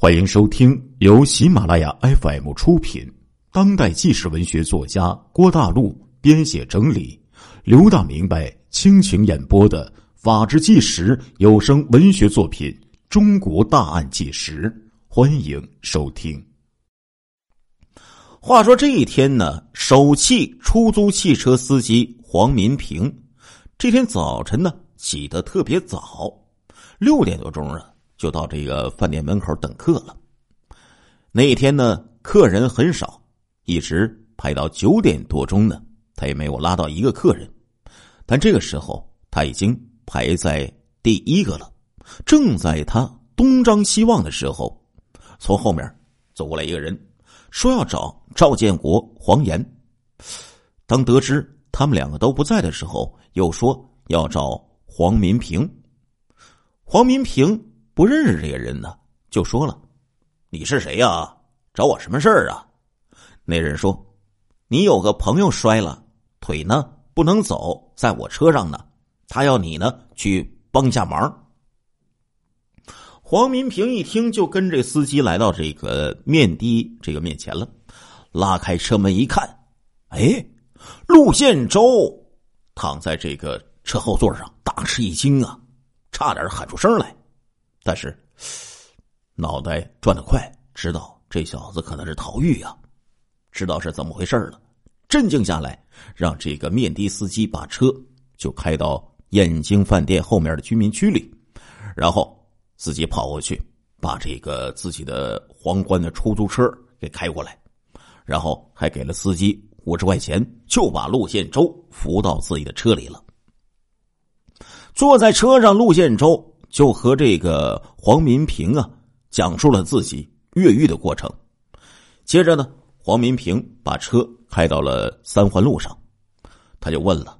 欢迎收听由喜马拉雅 FM 出品、当代纪实文学作家郭大陆编写整理、刘大明白倾情演播的《法制纪实》有声文学作品《中国大案纪实》，欢迎收听。话说这一天呢，首汽出租汽车司机黄民平，这天早晨呢起得特别早，六点多钟啊。就到这个饭店门口等客了。那一天呢，客人很少，一直排到九点多钟呢，他也没有拉到一个客人。但这个时候，他已经排在第一个了。正在他东张西望的时候，从后面走过来一个人，说要找赵建国、黄岩。当得知他们两个都不在的时候，又说要找黄民平。黄民平。不认识这个人呢，就说了：“你是谁呀？找我什么事儿啊？”那人说：“你有个朋友摔了，腿呢不能走，在我车上呢，他要你呢去帮一下忙。”黄民平一听，就跟这司机来到这个面的这个面前了，拉开车门一看，哎，陆建洲躺在这个车后座上，大吃一惊啊，差点喊出声来。但是，脑袋转得快，知道这小子可能是逃狱呀，知道是怎么回事了，镇静下来，让这个面的司机把车就开到燕京饭店后面的居民区里，然后自己跑过去，把这个自己的皇冠的出租车给开过来，然后还给了司机五十块钱，就把陆宪洲扶到自己的车里了。坐在车上，陆宪洲。就和这个黄民平啊讲述了自己越狱的过程。接着呢，黄民平把车开到了三环路上，他就问了：“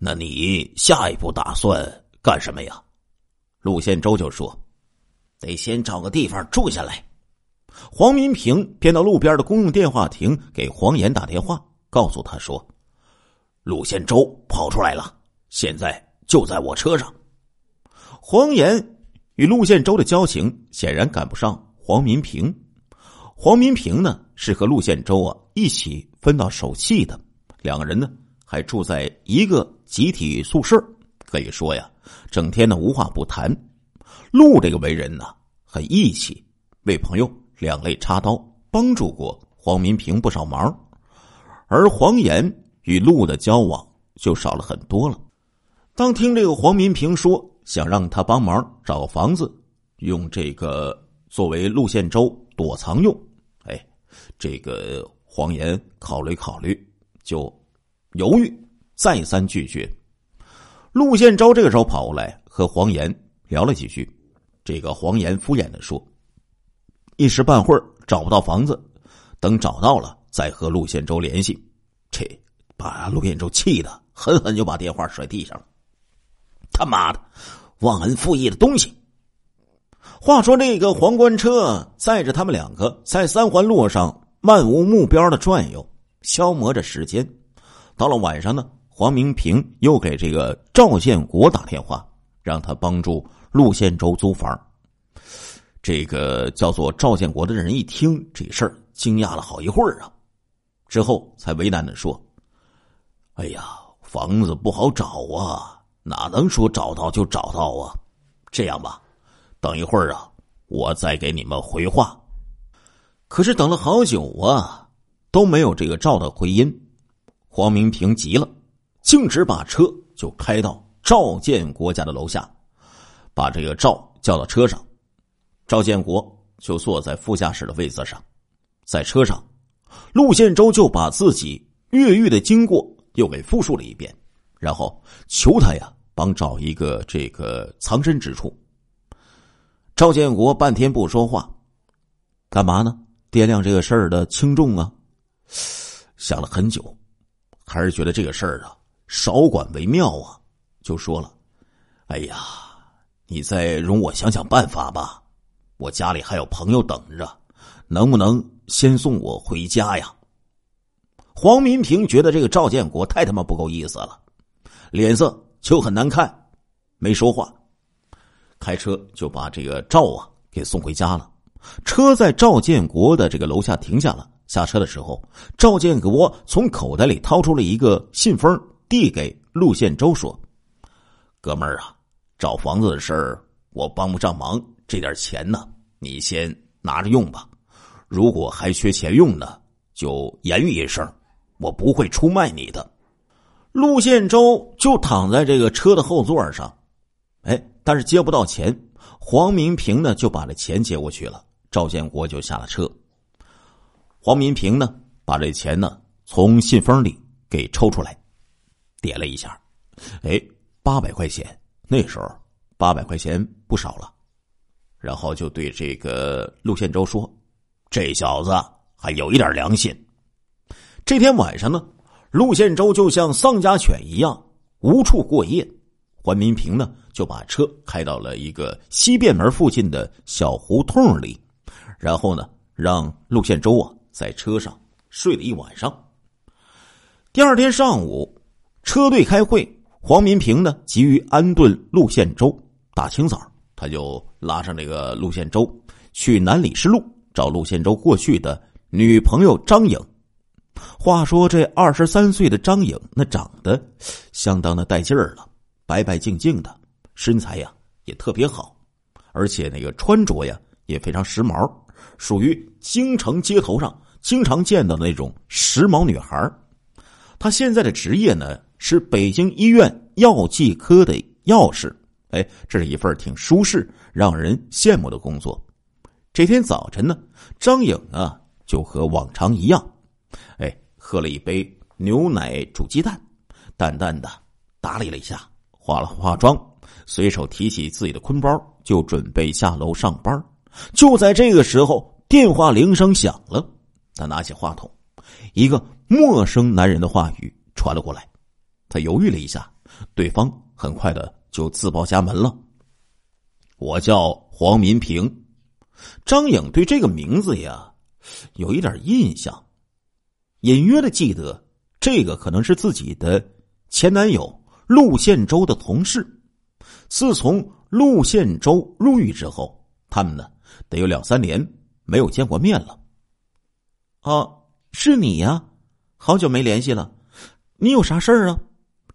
那你下一步打算干什么呀？”陆宪洲就说：“得先找个地方住下来。”黄民平便到路边的公用电话亭给黄岩打电话，告诉他说：“陆宪洲跑出来了，现在就在我车上。”黄岩与陆宪洲的交情显然赶不上黄民平。黄民平呢是和陆宪洲啊一起分到手气的，两个人呢还住在一个集体宿舍，可以说呀，整天呢无话不谈。陆这个为人呢很义气，为朋友两肋插刀，帮助过黄民平不少忙。而黄岩与陆的交往就少了很多了。当听这个黄民平说。想让他帮忙找个房子，用这个作为陆宪洲躲藏用。哎，这个黄岩考虑考虑，就犹豫，再三拒绝。陆宪洲这个时候跑过来和黄岩聊了几句，这个黄岩敷衍的说：“一时半会儿找不到房子，等找到了再和陆宪洲联系。”这把陆宪洲气的狠狠就把电话甩地上了。他妈的，忘恩负义的东西！话说，那个皇冠车载着他们两个在三环路上漫无目标的转悠，消磨着时间。到了晚上呢，黄明平又给这个赵建国打电话，让他帮助陆宪洲租房。这个叫做赵建国的人一听这事儿，惊讶了好一会儿啊，之后才为难的说：“哎呀，房子不好找啊。”哪能说找到就找到啊？这样吧，等一会儿啊，我再给你们回话。可是等了好久啊，都没有这个赵的回音。黄明平急了，径直把车就开到赵建国家的楼下，把这个赵叫到车上。赵建国就坐在副驾驶的位子上，在车上，陆宪洲就把自己越狱的经过又给复述了一遍，然后求他呀。帮找一个这个藏身之处。赵建国半天不说话，干嘛呢？掂量这个事儿的轻重啊。想了很久，还是觉得这个事儿啊少管为妙啊，就说了：“哎呀，你再容我想想办法吧。我家里还有朋友等着，能不能先送我回家呀？”黄民平觉得这个赵建国太他妈不够意思了，脸色。就很难看，没说话，开车就把这个赵啊给送回家了。车在赵建国的这个楼下停下了。下车的时候，赵建国从口袋里掏出了一个信封，递给陆宪洲说：“哥们儿啊，找房子的事儿我帮不上忙，这点钱呢，你先拿着用吧。如果还缺钱用呢，就言语一声，我不会出卖你的。”陆宪洲就躺在这个车的后座上，哎，但是接不到钱。黄民平呢，就把这钱接过去了。赵建国就下了车。黄民平呢，把这钱呢从信封里给抽出来，点了一下，哎，八百块钱。那时候八百块钱不少了。然后就对这个陆宪洲说：“这小子还有一点良心。”这天晚上呢，陆宪洲就像丧家犬一样无处过夜。黄民平呢，就把车开到了一个西便门附近的小胡同里，然后呢，让陆宪洲啊。在车上睡了一晚上。第二天上午，车队开会，黄民平呢急于安顿陆宪洲。大清早，他就拉上这个陆宪洲去南礼士路找陆宪洲过去的女朋友张颖。话说这二十三岁的张颖，那长得相当的带劲儿了，白白净净的，身材呀也特别好，而且那个穿着呀也非常时髦，属于京城街头上。经常见到的那种时髦女孩她现在的职业呢是北京医院药剂科的药师。哎，这是一份挺舒适、让人羡慕的工作。这天早晨呢，张颖啊就和往常一样，哎，喝了一杯牛奶煮鸡蛋，淡淡的打理了一下，化了化妆，随手提起自己的坤包，就准备下楼上班。就在这个时候，电话铃声响了。他拿起话筒，一个陌生男人的话语传了过来。他犹豫了一下，对方很快的就自报家门了：“我叫黄民平。”张颖对这个名字呀有一点印象，隐约的记得这个可能是自己的前男友陆宪洲的同事。自从陆宪洲入狱之后，他们呢得有两三年没有见过面了。啊，是你呀，好久没联系了，你有啥事儿啊？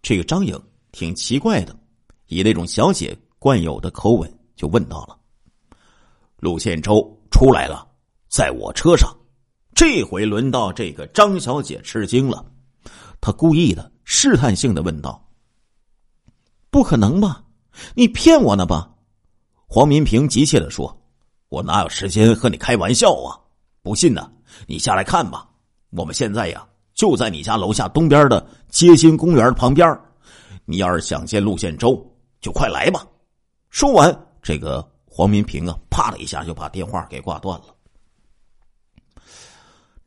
这个张颖挺奇怪的，以那种小姐惯有的口吻就问到了。陆宪洲出来了，在我车上，这回轮到这个张小姐吃惊了，她故意的试探性的问道：“不可能吧？你骗我呢吧？”黄民平急切的说：“我哪有时间和你开玩笑啊？不信呢？”你下来看吧，我们现在呀就在你家楼下东边的街心公园旁边。你要是想见陆宪洲，就快来吧。说完，这个黄民平啊，啪的一下就把电话给挂断了。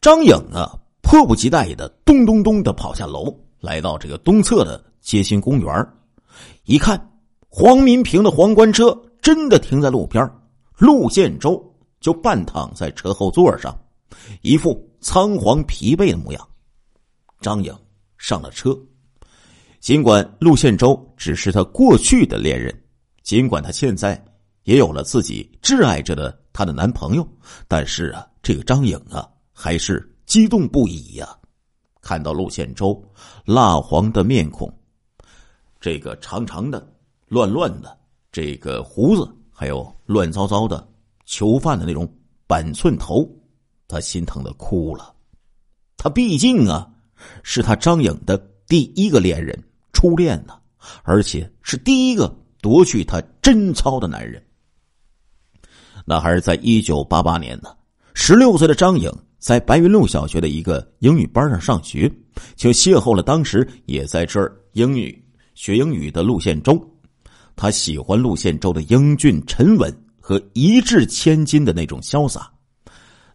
张颖啊，迫不及待的咚咚咚的跑下楼，来到这个东侧的街心公园，一看，黄民平的皇冠车真的停在路边，陆建州就半躺在车后座上。一副仓皇疲惫的模样，张颖上了车。尽管陆建州只是他过去的恋人，尽管他现在也有了自己挚爱着的他的男朋友，但是啊，这个张颖啊，还是激动不已呀！看到陆宪洲蜡黄的面孔，这个长长的、乱乱的这个胡子，还有乱糟糟的囚犯的那种板寸头。他心疼的哭了，他毕竟啊，是他张颖的第一个恋人、初恋呢，而且是第一个夺去他贞操的男人。那还是在一九八八年呢，十六岁的张颖在白云路小学的一个英语班上上学，就邂逅了当时也在这儿英语学英语的陆宪洲。他喜欢陆宪洲的英俊沉稳和一掷千金的那种潇洒。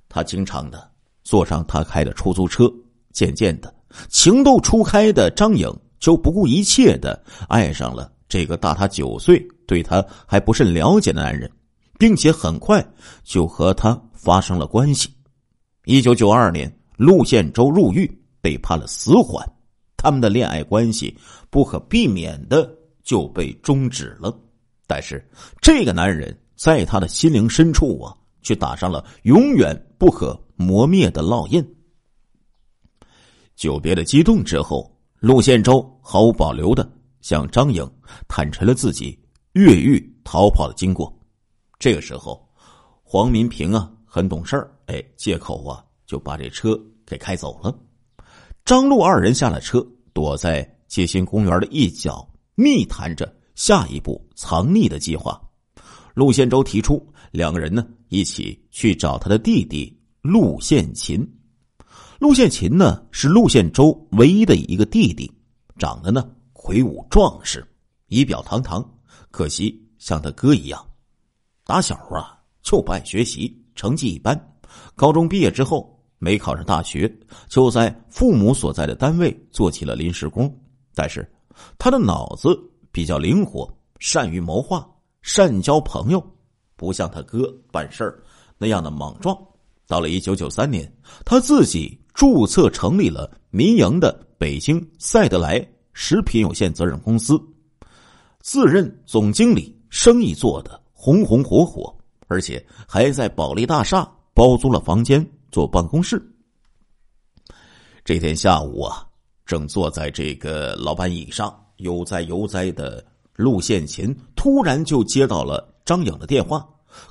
他经常的坐上他开的出租车，渐渐的情窦初开的张颖就不顾一切的爱上了这个大他九岁、对他还不甚了解的男人，并且很快就和他发生了关系。一九九二年，陆宪洲入狱，被判了死缓，他们的恋爱关系不可避免的就被终止了。但是，这个男人在他的心灵深处啊。却打上了永远不可磨灭的烙印。久别的激动之后，陆宪洲毫无保留的向张颖坦陈了自己越狱逃跑的经过。这个时候，黄民平啊很懂事儿，哎，借口啊就把这车给开走了。张陆二人下了车，躲在街心公园的一角，密谈着下一步藏匿的计划。陆宪洲提出，两个人呢一起去找他的弟弟陆宪勤。陆宪勤呢是陆宪洲唯一的一个弟弟，长得呢魁梧壮实，仪表堂堂，可惜像他哥一样，打小啊就不爱学习，成绩一般。高中毕业之后没考上大学，就在父母所在的单位做起了临时工。但是他的脑子比较灵活，善于谋划。善交朋友，不像他哥办事儿那样的莽撞。到了一九九三年，他自己注册成立了民营的北京赛德莱食品有限责任公司，自任总经理，生意做得红红火火，而且还在保利大厦包租了房间做办公室。这天下午啊，正坐在这个老板椅上悠哉悠哉的。陆宪勤突然就接到了张颖的电话，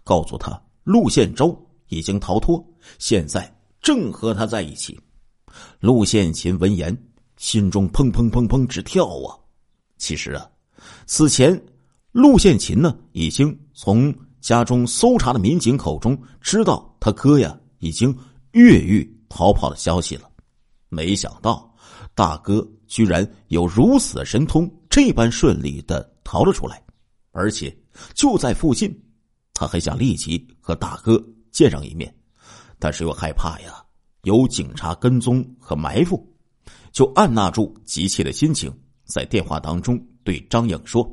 告诉他陆宪洲已经逃脱，现在正和他在一起。陆宪勤闻言，心中砰砰砰砰直跳啊！其实啊，此前陆宪勤呢已经从家中搜查的民警口中知道他哥呀已经越狱逃跑的消息了，没想到大哥居然有如此的神通，这般顺利的。逃了出来，而且就在附近，他很想立即和大哥见上一面，但是又害怕呀，有警察跟踪和埋伏，就按捺住急切的心情，在电话当中对张颖说：“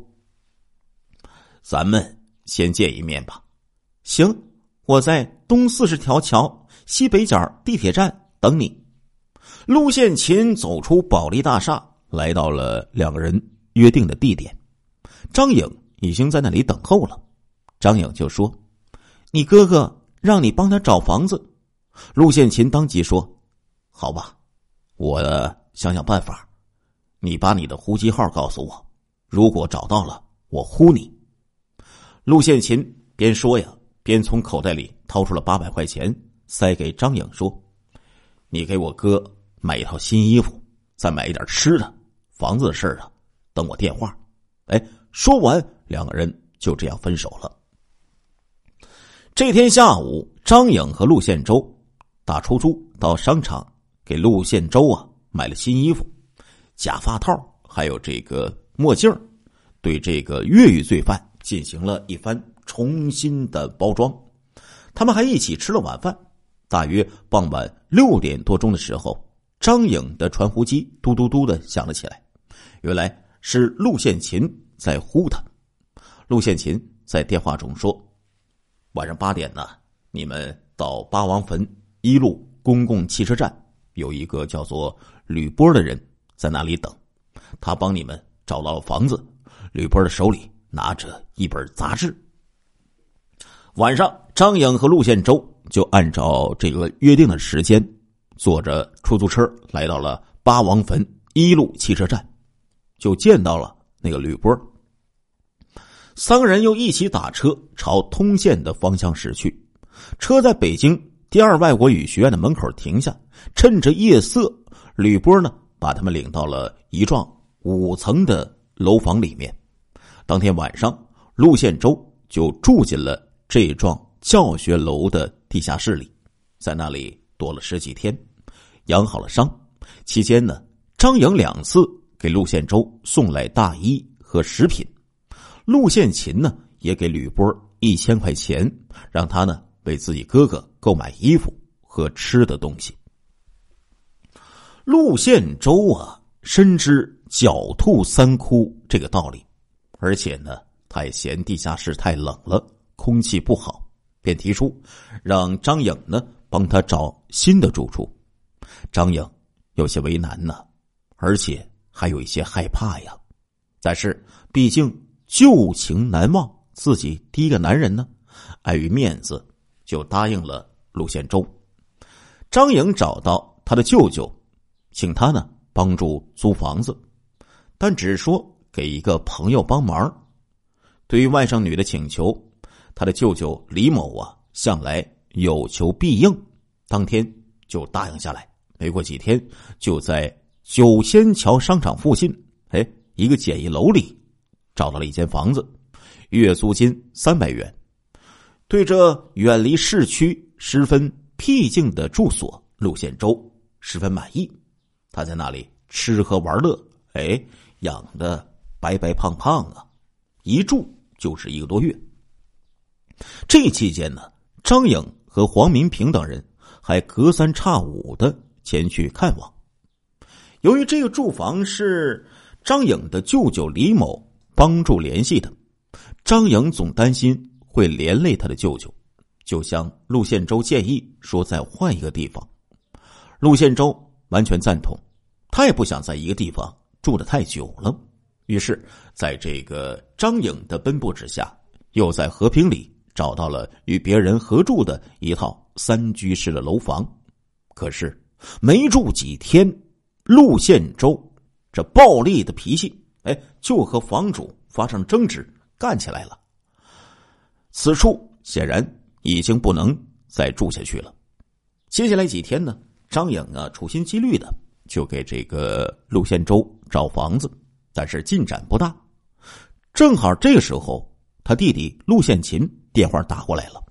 咱们先见一面吧。”“行，我在东四十条桥西北角地铁站等你。”陆宪勤走出保利大厦，来到了两个人约定的地点。张颖已经在那里等候了，张颖就说：“你哥哥让你帮他找房子。”陆宪勤当即说：“好吧，我想想办法。你把你的呼机号告诉我，如果找到了，我呼你。”陆宪勤边说呀，边从口袋里掏出了八百块钱，塞给张颖说：“你给我哥买一套新衣服，再买一点吃的。房子的事啊，等我电话。”哎。说完，两个人就这样分手了。这天下午，张颖和陆宪洲打出租到商场，给陆宪洲啊买了新衣服、假发套，还有这个墨镜对这个越狱罪犯进行了一番重新的包装。他们还一起吃了晚饭。大约傍晚六点多钟的时候，张颖的传呼机嘟嘟嘟的响了起来，原来是陆宪勤。在呼他，陆宪勤在电话中说：“晚上八点呢，你们到八王坟一路公共汽车站，有一个叫做吕波的人在那里等，他帮你们找到了房子。吕波的手里拿着一本杂志。晚上，张颖和陆宪洲就按照这个约定的时间，坐着出租车来到了八王坟一路汽车站，就见到了。”那个吕波，三个人又一起打车朝通县的方向驶去。车在北京第二外国语学院的门口停下，趁着夜色，吕波呢把他们领到了一幢五层的楼房里面。当天晚上，陆宪洲就住进了这幢教学楼的地下室里，在那里躲了十几天，养好了伤。期间呢，张颖两次。给陆宪洲送来大衣和食品，陆宪勤呢也给吕波一千块钱，让他呢为自己哥哥购买衣服和吃的东西。陆宪洲啊深知狡兔三窟这个道理，而且呢他也嫌地下室太冷了，空气不好，便提出让张颖呢帮他找新的住处。张颖有些为难呢，而且。还有一些害怕呀，但是毕竟旧情难忘，自己第一个男人呢，碍于面子，就答应了陆宪洲。张颖找到他的舅舅，请他呢帮助租房子，但只说给一个朋友帮忙。对于外甥女的请求，他的舅舅李某啊向来有求必应，当天就答应下来。没过几天，就在九仙桥商场附近，哎，一个简易楼里找到了一间房子，月租金三百元。对这远离市区、十分僻静的住所，陆宪洲十分满意。他在那里吃喝玩乐，哎，养的白白胖胖啊，一住就是一个多月。这期间呢，张颖和黄民平等人还隔三差五的前去看望。由于这个住房是张颖的舅舅李某帮助联系的，张颖总担心。会连累他的舅舅，就向陆宪洲建议说再换一个地方。陆宪洲完全赞同，他也不想在一个地方住的太久了。于是，在这个张颖的奔波之下，又在和平里找到了与别人合住的一套三居室的楼房。可是，没住几天，陆宪洲这暴戾的脾气，哎，就和房主发生争执，干起来了。此处显然已经不能再住下去了。接下来几天呢，张颖啊处心积虑的就给这个陆宪洲找房子，但是进展不大。正好这个时候，他弟弟陆宪琴电话打过来了，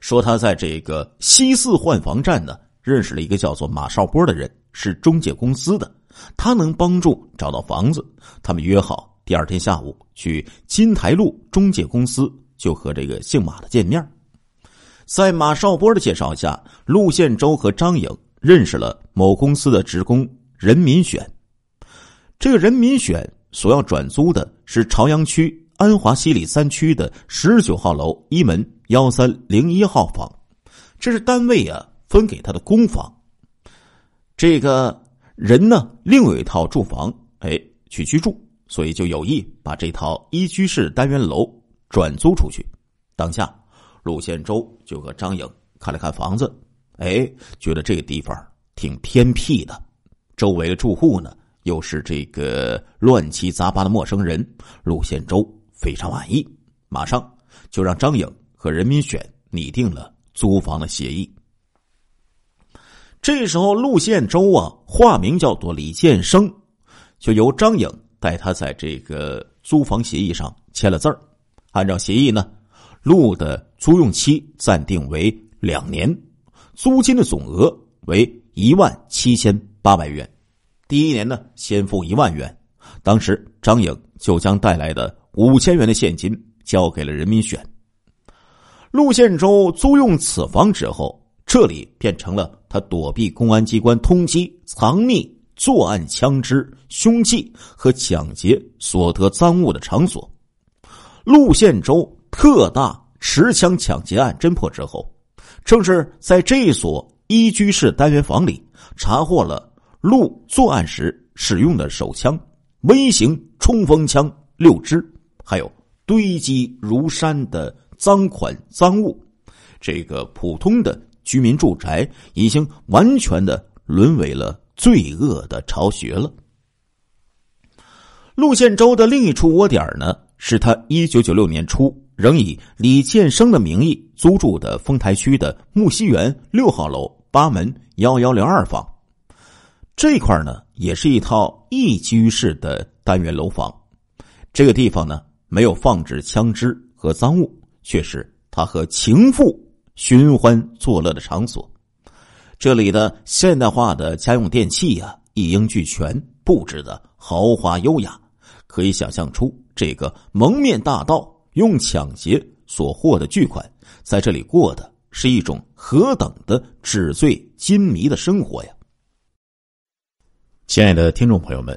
说他在这个西四换房站呢认识了一个叫做马少波的人，是中介公司的，他能帮助找到房子。他们约好第二天下午去金台路中介公司。就和这个姓马的见面，在马少波的介绍下，陆宪洲和张颖认识了某公司的职工任民选。这个任民选所要转租的是朝阳区安华西里三区的十九号楼一门幺三零一号房，这是单位啊分给他的公房。这个人呢，另有一套住房，哎，去居住，所以就有意把这套一居室单元楼。转租出去，当下陆宪洲就和张颖看了看房子，哎，觉得这个地方挺偏僻的，周围的住户呢又是这个乱七杂八的陌生人，陆宪洲非常满意，马上就让张颖和任民选拟定了租房的协议。这时候，陆宪洲啊，化名叫做李建生，就由张颖带他在这个租房协议上签了字儿。按照协议呢，路的租用期暂定为两年，租金的总额为一万七千八百元。第一年呢，先付一万元。当时张颖就将带来的五千元的现金交给了人民选。陆宪洲租用此房之后，这里变成了他躲避公安机关通缉、藏匿作案枪支、凶器和抢劫所得赃物的场所。陆宪洲特大持枪抢劫案侦破之后，正是在这所一居室单元房里查获了陆作案时使用的手枪、微型冲锋枪六支，还有堆积如山的赃款赃物。这个普通的居民住宅已经完全的沦为了罪恶的巢穴了。陆宪洲的另一处窝点呢？是他一九九六年初仍以李建生的名义租住的丰台区的木樨园六号楼八门幺幺零二房，这块呢也是一套一居室的单元楼房。这个地方呢没有放置枪支和赃物，却是他和情妇寻欢作乐的场所。这里的现代化的家用电器呀一应俱全，布置的豪华优雅，可以想象出。这个蒙面大盗用抢劫所获的巨款，在这里过的是一种何等的纸醉金迷的生活呀！亲爱的听众朋友们，